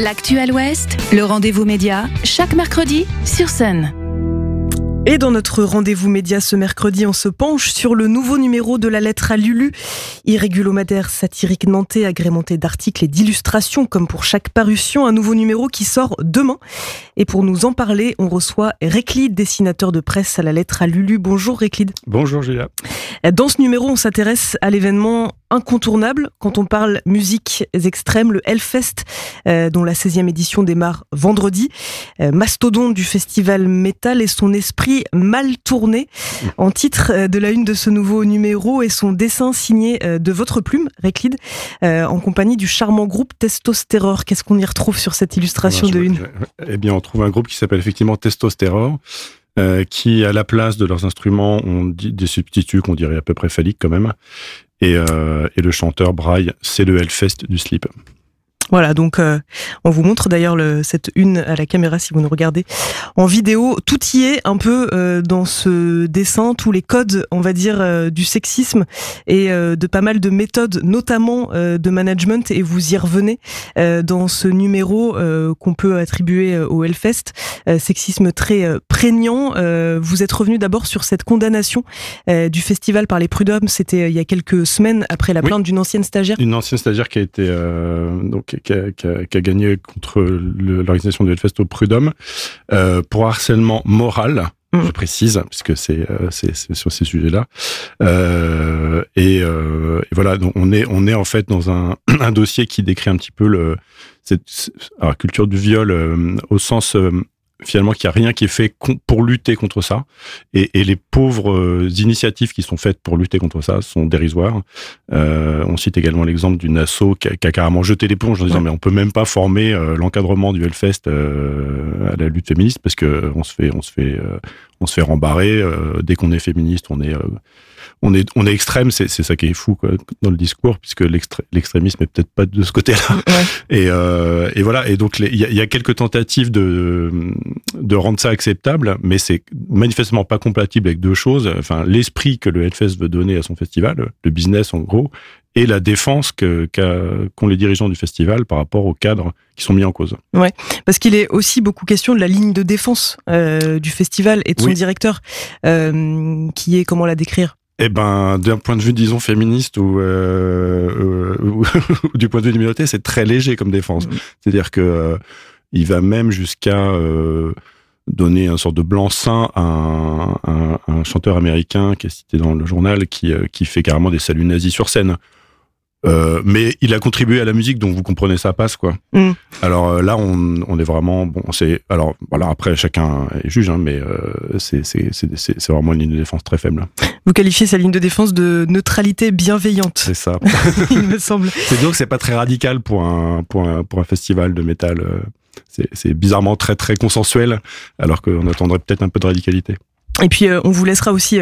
L'actuel Ouest, le rendez-vous média, chaque mercredi sur Sun. Et dans notre rendez-vous média ce mercredi, on se penche sur le nouveau numéro de la lettre à Lulu, irrégulomadaire satirique nantais agrémenté d'articles et d'illustrations comme pour chaque parution, un nouveau numéro qui sort demain. Et pour nous en parler, on reçoit Réclide, dessinateur de presse à la lettre à Lulu. Bonjour Réclide. Bonjour Julia. Dans ce numéro, on s'intéresse à l'événement incontournable quand on parle musique extrême, le Hellfest, euh, dont la 16e édition démarre vendredi. Euh, mastodonte du festival métal et son esprit mal tourné. En titre euh, de la une de ce nouveau numéro et son dessin signé de votre plume, Réclide, en compagnie du charmant groupe Testosterror. Qu'est-ce qu'on y retrouve sur cette illustration de une Eh bien, on trouve un groupe qui s'appelle effectivement Testosterror. qui, à la place de leurs instruments, ont des substituts qu'on dirait à peu près phalliques quand même, et, euh, et le chanteur braille, c'est le Hellfest du slip. Voilà, donc euh, on vous montre d'ailleurs cette une à la caméra si vous nous regardez en vidéo. Tout y est un peu euh, dans ce dessin, tous les codes, on va dire, euh, du sexisme et de pas mal de méthodes, notamment de management. Et vous y revenez dans ce numéro qu'on peut attribuer au Hellfest, sexisme très prégnant. vous êtes revenu d'abord sur cette condamnation du festival par les prud'hommes. C'était il y a quelques semaines après la plainte d'une ancienne stagiaire. Une ancienne stagiaire qui a été donc qui a, qui, a, qui a, gagné contre l'organisation du Hellfest au Prud'homme euh, pour harcèlement moral. Mmh. Je précise, puisque c'est euh, sur ces sujets-là. Euh, et, euh, et, voilà, donc on est on est en fait dans un, un dossier qui décrit un petit peu le cette alors, culture du viol euh, au sens finalement qu'il n'y a rien qui est fait pour lutter contre ça. Et, et les pauvres euh, initiatives qui sont faites pour lutter contre ça sont dérisoires. Euh, on cite également l'exemple d'une asso qui a, qui a, carrément jeté l'éponge en disant ouais. mais on peut même pas former euh, l'encadrement du Hellfest euh, à la lutte féministe parce que on se fait on se fait euh, on se fait rembarrer dès qu'on est féministe on est on est, on est extrême, c'est, c'est ça qui est fou quoi, dans le discours, puisque l'extrémisme est peut-être pas de ce côté-là. Ouais. Et, euh, et voilà. Et donc il y, y, a quelques tentatives de de rendre ça acceptable, mais c'est manifestement pas compatible avec deux choses. Enfin, l'esprit que le Hellfest veut donner à son festival, le business en gros, et la défense qu'ont les dirigeants du festival par rapport aux cadres qui sont mis en cause. Ouais, parce qu'il est aussi beaucoup question de la ligne de défense euh, du festival et de son oui. directeur, euh, qui est comment la décrire? Eh ben, d'un point de vue, disons, féministe ou, euh, ou, du point de vue du communauté, c'est très léger comme défense. Mmh. C'est-à-dire que il va même jusqu'à donner un sorte de blanc-seing à un, un, un, chanteur américain qui est cité dans le journal, qui, qui fait carrément des saluts nazis sur scène. Euh, mais il a contribué à la musique, donc vous comprenez ça passe quoi. Mm. Alors euh, là, on, on, est vraiment bon. C'est alors voilà. Après, chacun est juge, hein, mais euh, c'est c'est vraiment une ligne de défense très faible. Vous qualifiez sa ligne de défense de neutralité bienveillante. C'est ça. il me semble. C'est donc c'est pas très radical pour un pour un pour un festival de métal. euh, C'est bizarrement très très consensuel, alors qu'on attendrait peut-être un peu de radicalité. Et puis euh, on vous laissera aussi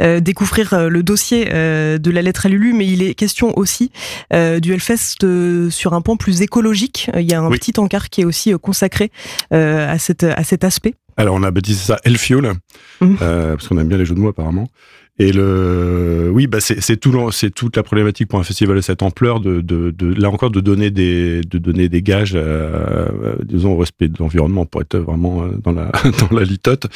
euh, découvrir euh, le dossier de la lettre à Lulu, mais il est question aussi du Hellfest sur un point plus écologique. Il y a un oui. petit encart qui est aussi consacré à, cette, à cet aspect. Alors on a baptisé ça Hellfuel, mmh. parce qu'on aime bien les jeux de mots apparemment. Et le, oui, bah c'est tout, c'est toute la problématique pour un festival de cette ampleur de, là encore de donner des, de donner des gages, euh, disons au respect de l'environnement pour être vraiment dans la dans la litote.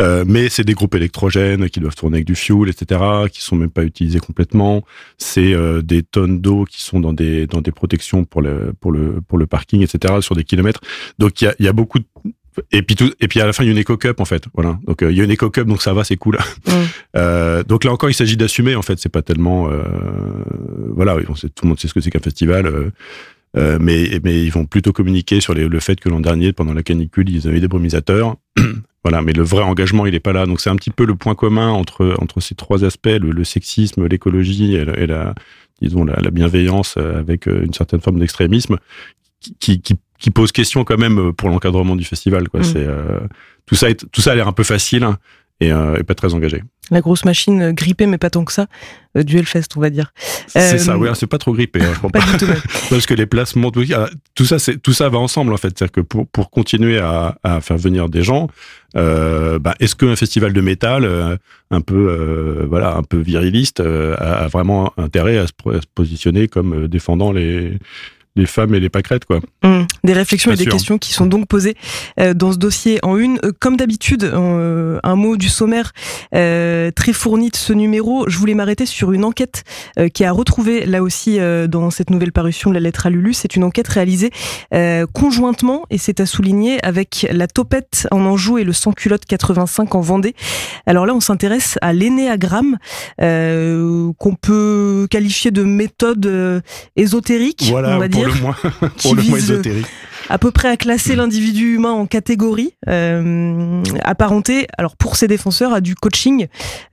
Euh, mais c'est des groupes électrogènes qui doivent tourner avec du fuel, etc., qui sont même pas utilisés complètement. C'est euh, des tonnes d'eau qui sont dans des dans des protections pour le pour le pour le parking, etc., sur des kilomètres. Donc il y a, y a beaucoup de et puis tout, et puis à la fin il y a une éco cup en fait. Voilà. Donc euh, il y a une éco cup donc ça va c'est cool. Mm. euh, donc là encore il s'agit d'assumer en fait. C'est pas tellement euh, voilà tout le monde sait ce que c'est qu'un festival euh, mais mais ils vont plutôt communiquer sur les, le fait que l'an dernier pendant la canicule ils avaient des brumisateurs. Voilà mais le vrai engagement il est pas là. Donc c'est un petit peu le point commun entre entre ces trois aspects le, le sexisme l'écologie et, et, la disons la, la bienveillance avec une certaine forme d'extrémisme qui, qui, qui, pose question quand même pour l'encadrement du festival. Quoi. Mmh. C'est euh, tout ça, est, tout ça a l'air un peu facile hein, et, euh, et, pas très engagé. La grosse machine grippée, mais pas tant que ça, euh, du Hellfest, on va dire. C'est ça, oui, c'est pas trop grippé, hein, je crois pas. pas. Du tout Parce que les places montent. Tout ça, c'est tout ça va ensemble en fait. C'est-à-dire que pour pour continuer à, à faire venir des gens, euh, bah, est-ce qu'un festival de métal euh, un peu euh, voilà un peu viriliste a, a, vraiment intérêt à se, à se positionner comme défendant les les femmes et les pâquerettes, quoi. Mmh. Des réflexions et des questions qui sont donc posées euh, dans ce dossier en une. Euh, comme d'habitude, euh, un mot du sommaire très fourni de ce numéro. Je voulais m'arrêter sur une enquête qui a retrouvé là aussi dans cette nouvelle parution de la lettre à Lulu. C'est une enquête réalisée conjointement et c'est à souligner avec la Topette en Anjou et le Sans Culotte 85 en Vendée. Alors là, on s'intéresse à l'énéagramme qu'on peut qualifier de méthode ésotérique, voilà, on va dire, le moins, pour le moins ésotérique à peu près à classer l'individu humain en catégories euh, apparentées, alors pour ses défenseurs, à du coaching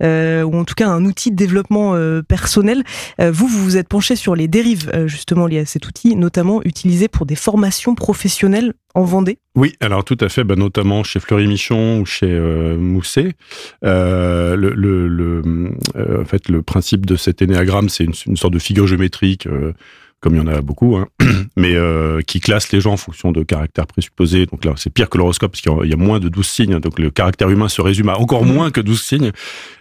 euh, ou en tout cas un outil de développement euh, personnel. Euh, vous, vous vous êtes penché sur les dérives justement liées à cet outil, notamment utilisé pour des formations professionnelles en Vendée. Oui, alors tout à fait, bah, notamment chez Fleury Michon ou chez euh, Mousset. le, le, le en fait, le principe de cet énéagramme, c'est une, une, sorte de figure géométrique comme il y en a beaucoup, hein, mais euh, qui classe les gens en fonction de caractères présupposés. Donc là, c'est pire que l'horoscope, parce qu'il y a moins de 12 signes, donc le caractère humain se résume à encore mmh. moins que 12 signes.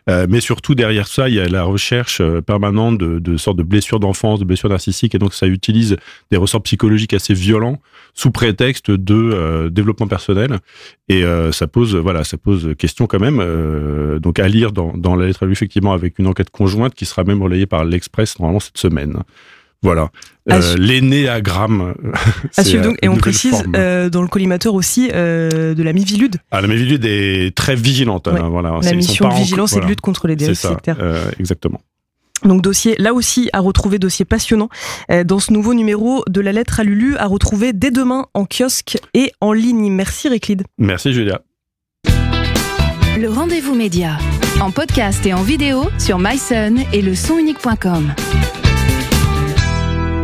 Euh, mais surtout, derrière ça, il y a la recherche euh, permanente de, de sortes de blessures d'enfance, de blessures narcissiques, et donc ça utilise des ressorts psychologiques assez violents sous prétexte de euh, développement personnel. Et ça pose, voilà, ça pose question quand même. donc à lire dans, dans la lettre à lui, effectivement, avec une enquête conjointe qui sera même relayée par l'Express normalement cette semaine. Voilà. Euh, L'énéagramme. donc, et on précise euh, dans le collimateur aussi euh, de la mivilude. Ah, la mivilude est très vigilante. Hein, voilà. La mission de vigilance et de lutte contre les dérives sectaires. Euh, exactement. Donc dossier, là aussi, à retrouver dossier passionnant dans ce nouveau numéro de la lettre à Lulu, à retrouver dès demain en kiosque et en ligne. Merci Réclide. Merci Julia. Le rendez-vous média, en podcast et en vidéo sur myson et le sonunique.com.